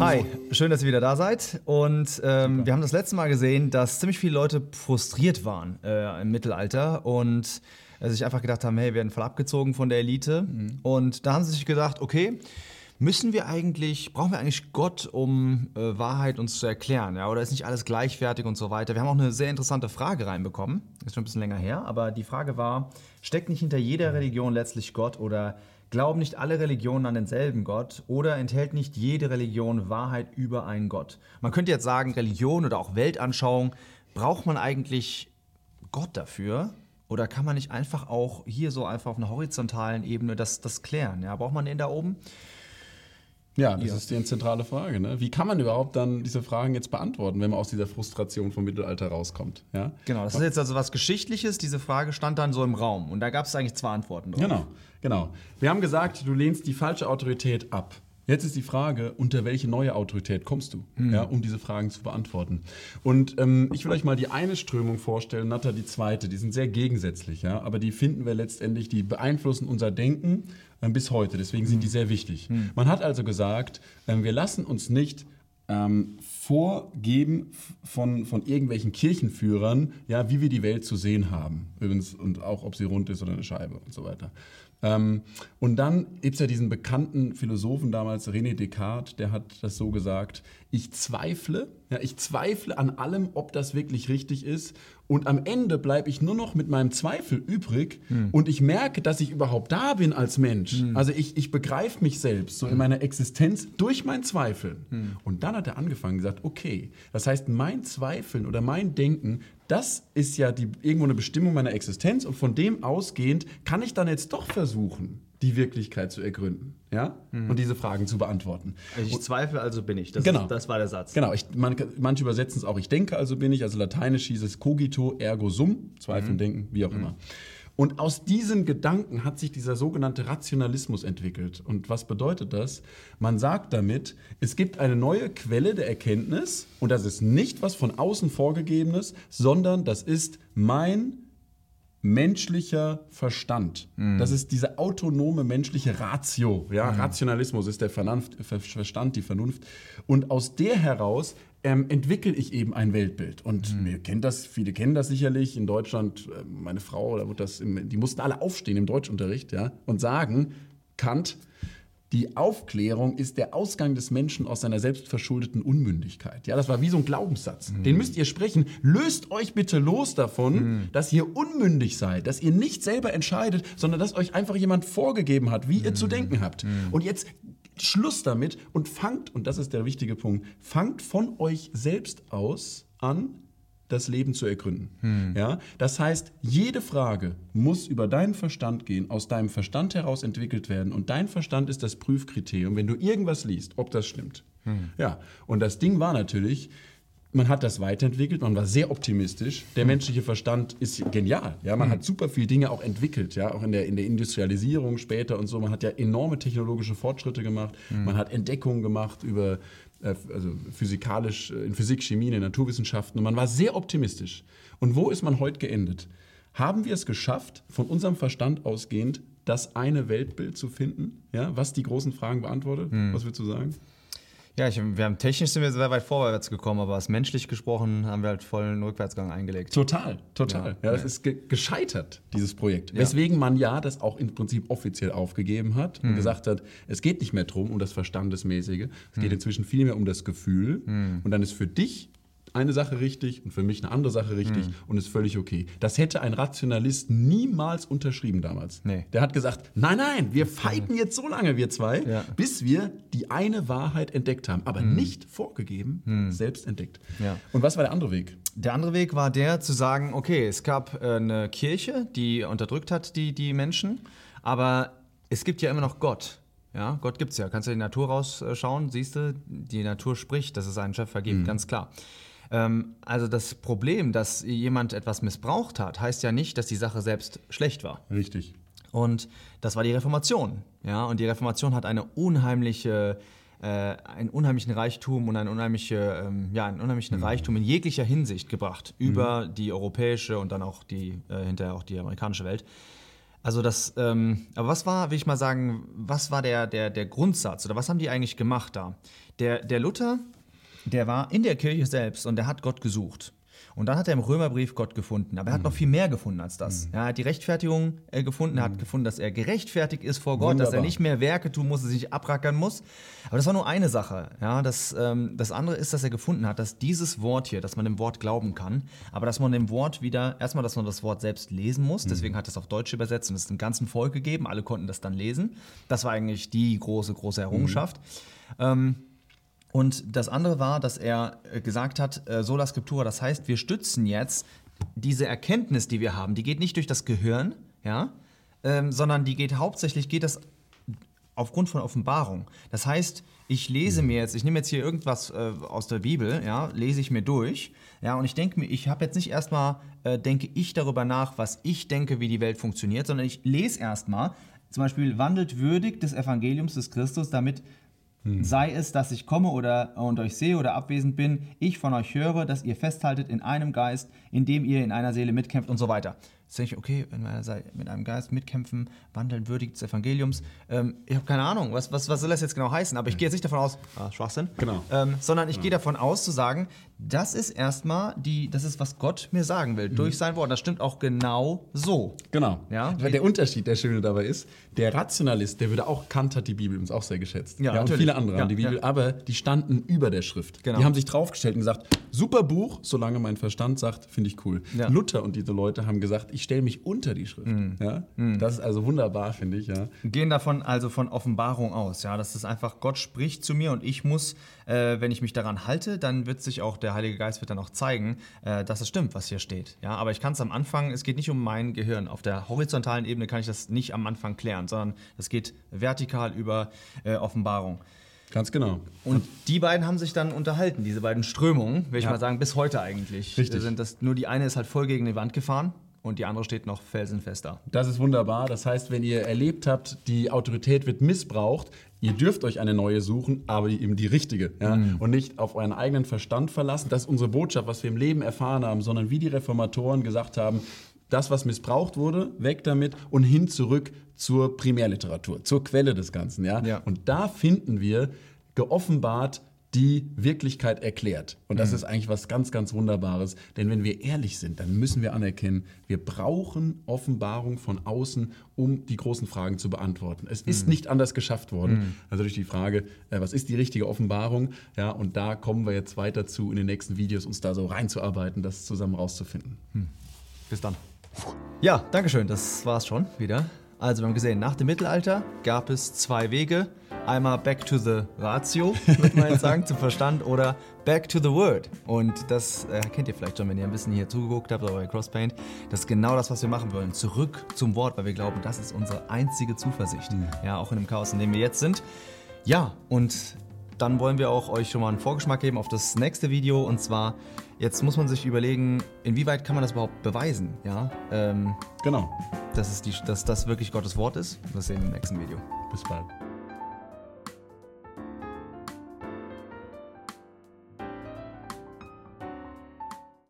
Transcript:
Hi, schön, dass ihr wieder da seid. Und ähm, wir haben das letzte Mal gesehen, dass ziemlich viele Leute frustriert waren äh, im Mittelalter und äh, sich einfach gedacht haben, hey, wir werden voll abgezogen von der Elite. Mhm. Und da haben sie sich gedacht, okay, müssen wir eigentlich, brauchen wir eigentlich Gott, um äh, Wahrheit uns zu erklären? Ja? Oder ist nicht alles gleichwertig und so weiter? Wir haben auch eine sehr interessante Frage reinbekommen. Ist schon ein bisschen länger her, aber die Frage war, steckt nicht hinter jeder Religion letztlich Gott oder Glauben nicht alle Religionen an denselben Gott oder enthält nicht jede Religion Wahrheit über einen Gott? Man könnte jetzt sagen, Religion oder auch Weltanschauung, braucht man eigentlich Gott dafür? Oder kann man nicht einfach auch hier so einfach auf einer horizontalen Ebene das, das klären? Ja, braucht man den da oben? Ja, das ja. ist die zentrale Frage. Ne? Wie kann man überhaupt dann diese Fragen jetzt beantworten, wenn man aus dieser Frustration vom Mittelalter rauskommt? Ja? Genau, das ist jetzt also was Geschichtliches. Diese Frage stand dann so im Raum und da gab es eigentlich zwei Antworten drauf. Genau, genau. Wir haben gesagt, du lehnst die falsche Autorität ab. Jetzt ist die Frage, unter welche neue Autorität kommst du, mhm. ja, um diese Fragen zu beantworten. Und ähm, ich will euch mal die eine Strömung vorstellen, Natter die zweite. Die sind sehr gegensätzlich, ja, aber die finden wir letztendlich, die beeinflussen unser Denken äh, bis heute. Deswegen sind die hm. sehr wichtig. Mhm. Man hat also gesagt, äh, wir lassen uns nicht ähm, vorgeben von, von irgendwelchen Kirchenführern, ja, wie wir die Welt zu sehen haben. Übrigens, und auch ob sie rund ist oder eine Scheibe und so weiter. Ähm, und dann gibt es ja diesen bekannten Philosophen damals, René Descartes, der hat das so gesagt, ich zweifle, ja, ich zweifle an allem, ob das wirklich richtig ist. Und am Ende bleibe ich nur noch mit meinem Zweifel übrig hm. und ich merke, dass ich überhaupt da bin als Mensch. Hm. Also ich, ich begreife mich selbst so hm. in meiner Existenz durch mein Zweifeln. Hm. Und dann hat er angefangen gesagt, okay, das heißt, mein Zweifeln oder mein Denken, das ist ja die, irgendwo eine Bestimmung meiner Existenz und von dem ausgehend kann ich dann jetzt doch versuchen, die Wirklichkeit zu ergründen ja? Mhm. und diese Fragen zu beantworten. Also ich zweifle, also bin ich. Das, genau. Ist, das war der Satz. Genau, ich, man, manche übersetzen es auch, ich denke, also bin ich. Also lateinisch hieß es cogito ergo sum, zweifeln, mhm. denken, wie auch mhm. immer. Und aus diesen Gedanken hat sich dieser sogenannte Rationalismus entwickelt. Und was bedeutet das? Man sagt damit, es gibt eine neue Quelle der Erkenntnis und das ist nicht was von außen vorgegebenes, sondern das ist mein menschlicher Verstand. Mhm. Das ist diese autonome menschliche Ratio. Ja? Mhm. Rationalismus ist der Vernunft, Verstand, die Vernunft. Und aus der heraus ähm, entwickle ich eben ein Weltbild. Und mhm. wir kennen das, viele kennen das sicherlich. In Deutschland, äh, meine Frau, da wird das im, die mussten alle aufstehen im Deutschunterricht ja, und sagen, Kant, die Aufklärung ist der Ausgang des Menschen aus seiner selbstverschuldeten Unmündigkeit. Ja, das war wie so ein Glaubenssatz. Mhm. Den müsst ihr sprechen. Löst euch bitte los davon, mhm. dass ihr unmündig seid, dass ihr nicht selber entscheidet, sondern dass euch einfach jemand vorgegeben hat, wie mhm. ihr zu mhm. denken habt. Mhm. Und jetzt Schluss damit und fangt, und das ist der wichtige Punkt, fangt von euch selbst aus an, das Leben zu ergründen. Hm. Ja? Das heißt, jede Frage muss über deinen Verstand gehen, aus deinem Verstand heraus entwickelt werden. Und dein Verstand ist das Prüfkriterium, wenn du irgendwas liest, ob das stimmt. Hm. Ja, und das Ding war natürlich, man hat das weiterentwickelt, man war sehr optimistisch. Der hm. menschliche Verstand ist genial. Ja, man hm. hat super viele Dinge auch entwickelt, ja, auch in der, in der Industrialisierung später und so. Man hat ja enorme technologische Fortschritte gemacht. Hm. Man hat Entdeckungen gemacht über äh, also physikalisch, äh, in Physik, Chemie, in den Naturwissenschaften. Und man war sehr optimistisch. Und wo ist man heute geendet? Haben wir es geschafft, von unserem Verstand ausgehend, das eine Weltbild zu finden, ja, was die großen Fragen beantwortet? Hm. Was würdest du sagen? Ja, ich, wir haben technisch sind wir sehr weit vorwärts gekommen, aber als menschlich gesprochen haben wir halt vollen Rückwärtsgang eingelegt. Total, total. Ja, ja das ja. ist ge gescheitert, dieses Projekt. Weswegen man ja das auch im Prinzip offiziell aufgegeben hat und mhm. gesagt hat, es geht nicht mehr darum, um das Verstandesmäßige, es mhm. geht inzwischen viel mehr um das Gefühl. Mhm. Und dann ist für dich eine Sache richtig und für mich eine andere Sache richtig mhm. und ist völlig okay. Das hätte ein Rationalist niemals unterschrieben damals. Nee. Der hat gesagt, nein, nein, wir fighten jetzt so lange, wir zwei, ja. bis wir die eine Wahrheit entdeckt haben, aber mhm. nicht vorgegeben, mhm. selbst entdeckt. Ja. Und was war der andere Weg? Der andere Weg war der, zu sagen, okay, es gab äh, eine Kirche, die unterdrückt hat die, die Menschen, aber es gibt ja immer noch Gott. Ja, Gott gibt es ja. Kannst du die Natur rausschauen, siehst du, die Natur spricht, dass es einen Schöpfer gibt, mhm. ganz klar. Ähm, also das Problem, dass jemand etwas missbraucht hat, heißt ja nicht, dass die Sache selbst schlecht war. Richtig. Und das war die Reformation. Ja, und die Reformation hat eine unheimliche äh, einen unheimlichen Reichtum und einen, unheimliche, ähm, ja, einen unheimlichen mhm. Reichtum in jeglicher Hinsicht gebracht über mhm. die europäische und dann auch die, äh, hinterher auch die amerikanische Welt. Also das, ähm, aber was war, will ich mal sagen, was war der, der, der Grundsatz oder was haben die eigentlich gemacht da? Der, der Luther, der war in der Kirche selbst und der hat Gott gesucht. Und dann hat er im Römerbrief Gott gefunden. Aber er hat noch viel mehr gefunden als das. Mhm. Er hat die Rechtfertigung äh, gefunden, er hat gefunden, dass er gerechtfertigt ist vor Gott, dass er Wunderbar. nicht mehr Werke tun muss, sich abrackern muss. Aber das war nur eine Sache. Ja, das, ähm, das andere ist, dass er gefunden hat, dass dieses Wort hier, dass man dem Wort glauben kann, aber dass man dem Wort wieder, erstmal, dass man das Wort selbst lesen muss. Deswegen hat er es auf Deutsch übersetzt und es dem ganzen Volk gegeben. Alle konnten das dann lesen. Das war eigentlich die große, große Errungenschaft. Ähm, und das andere war, dass er äh, gesagt hat, äh, sola scriptura, das heißt, wir stützen jetzt diese Erkenntnis, die wir haben, die geht nicht durch das Gehirn, ja, ähm, sondern die geht hauptsächlich, geht das aufgrund von Offenbarung. Das heißt, ich lese mir jetzt, ich nehme jetzt hier irgendwas äh, aus der Bibel, ja, lese ich mir durch, ja, und ich denke mir, ich habe jetzt nicht erstmal, äh, denke ich darüber nach, was ich denke, wie die Welt funktioniert, sondern ich lese erstmal, zum Beispiel, wandelt würdig des Evangeliums des Christus, damit Sei es, dass ich komme oder und euch sehe oder abwesend bin, ich von euch höre, dass ihr festhaltet in einem Geist, in dem ihr in einer Seele mitkämpft und so weiter. Ich, okay, wenn sei- mit einem Geist mitkämpfen, wandeln würdig des Evangeliums. Ähm, ich habe keine Ahnung, was, was, was soll das jetzt genau heißen, aber ich gehe jetzt nicht davon aus, ah, Schwachsinn, Genau. ähm, sondern ich gehe davon aus zu sagen, das ist erstmal die, das ist, was Gott mir sagen will, durch sein Wort. Das stimmt auch genau so. Genau. Ja. Der Unterschied, der schöne dabei ist, der Rationalist, der würde auch, Kant hat die Bibel übrigens auch sehr geschätzt. Ja, und natürlich. viele andere Ja, haben die Bibel, ja. aber die standen über der Schrift. Genau. Die haben sich draufgestellt und gesagt, super Buch, solange mein Verstand sagt, finde ich cool. Ja. Luther und diese Leute haben gesagt, ich stelle mich unter die Schrift. Mhm. Ja? Das ist also wunderbar, finde ich. Ja. gehen davon also von Offenbarung aus, ja, das ist einfach Gott spricht zu mir und ich muss, äh, wenn ich mich daran halte, dann wird sich auch der Heilige Geist wird dann auch zeigen, äh, dass es stimmt, was hier steht, ja, aber ich kann es am Anfang, es geht nicht um mein Gehirn, auf der horizontalen Ebene kann ich das nicht am Anfang klären, sondern es geht vertikal über äh, Offenbarung. Ganz genau. Und die beiden haben sich dann unterhalten, diese beiden Strömungen, will ich Ja. mal sagen, bis heute eigentlich. Richtig. Sind das, nur die eine ist halt voll gegen die Wand gefahren und die andere steht noch felsenfest da. Das ist wunderbar. Das heißt, wenn ihr erlebt habt, die Autorität wird missbraucht, ihr dürft euch eine neue suchen, aber eben die richtige. Ja? Und nicht auf euren eigenen Verstand verlassen. Das ist unsere Botschaft, was wir im Leben erfahren haben, sondern wie die Reformatoren gesagt haben, das, was missbraucht wurde, weg damit und hin zurück zur Primärliteratur, zur Quelle des Ganzen. Ja? Ja. Und da finden wir geoffenbart die Wirklichkeit erklärt. Und das ist eigentlich was ganz, ganz Wunderbares. Denn wenn wir ehrlich sind, dann müssen wir anerkennen, wir brauchen Offenbarung von außen, um die großen Fragen zu beantworten. Es ist nicht anders geschafft worden. Also durch die Frage, äh, was ist die richtige Offenbarung? Ja, und da kommen wir jetzt weiter zu, in den nächsten Videos uns da so reinzuarbeiten, das zusammen rauszufinden. Bis dann. Ja, Dankeschön. Das war's schon wieder. Also, wir haben gesehen, nach dem Mittelalter gab es zwei Wege. Einmal back to the ratio, würde man jetzt sagen, zum Verstand, oder back to the word. Und das äh, kennt ihr vielleicht schon, wenn ihr ein bisschen hier zugeguckt habt oder bei Crosspaint. Das ist genau das, was wir machen wollen. Zurück zum Wort, weil wir glauben, das ist unsere einzige Zuversicht. Ja, auch in dem Chaos, in dem wir jetzt sind. Ja, und dann wollen wir auch euch schon mal einen Vorgeschmack geben auf das nächste Video. Und zwar, jetzt muss man sich überlegen, inwieweit kann man das überhaupt beweisen? Ja, ähm, Genau. dass, es die, dass das wirklich Gottes Wort ist. Das sehen wir im nächsten Video. Bis bald.